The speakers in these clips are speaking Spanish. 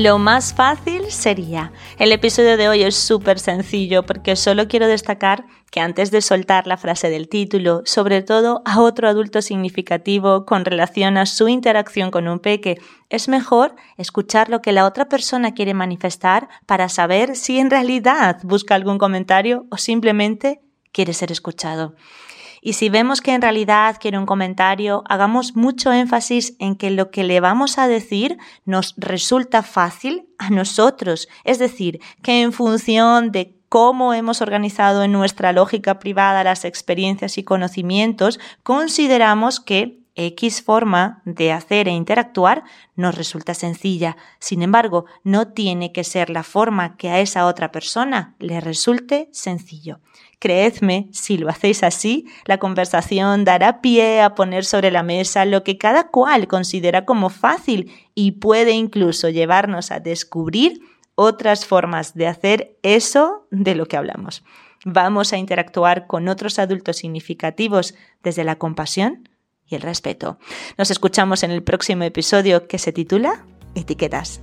Lo más fácil sería. El episodio de hoy es súper sencillo porque solo quiero destacar que antes de soltar la frase del título, sobre todo a otro adulto significativo con relación a su interacción con un peque, es mejor escuchar lo que la otra persona quiere manifestar para saber si en realidad busca algún comentario o simplemente quiere ser escuchado. Y si vemos que en realidad quiere un comentario, hagamos mucho énfasis en que lo que le vamos a decir nos resulta fácil a nosotros. Es decir, que en función de cómo hemos organizado en nuestra lógica privada las experiencias y conocimientos, consideramos que X forma de hacer e interactuar nos resulta sencilla. Sin embargo, no tiene que ser la forma que a esa otra persona le resulte sencillo. Creedme, si lo hacéis así, la conversación dará pie a poner sobre la mesa lo que cada cual considera como fácil y puede incluso llevarnos a descubrir otras formas de hacer eso de lo que hablamos. Vamos a interactuar con otros adultos significativos desde la compasión y el respeto. Nos escuchamos en el próximo episodio que se titula Etiquetas.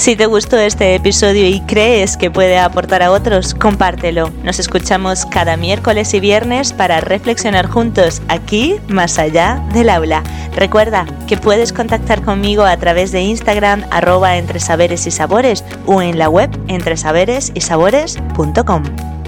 Si te gustó este episodio y crees que puede aportar a otros, compártelo. Nos escuchamos cada miércoles y viernes para reflexionar juntos aquí, más allá del aula. Recuerda que puedes contactar conmigo a través de Instagram arroba entre saberes y sabores o en la web entresaberesysabores.com.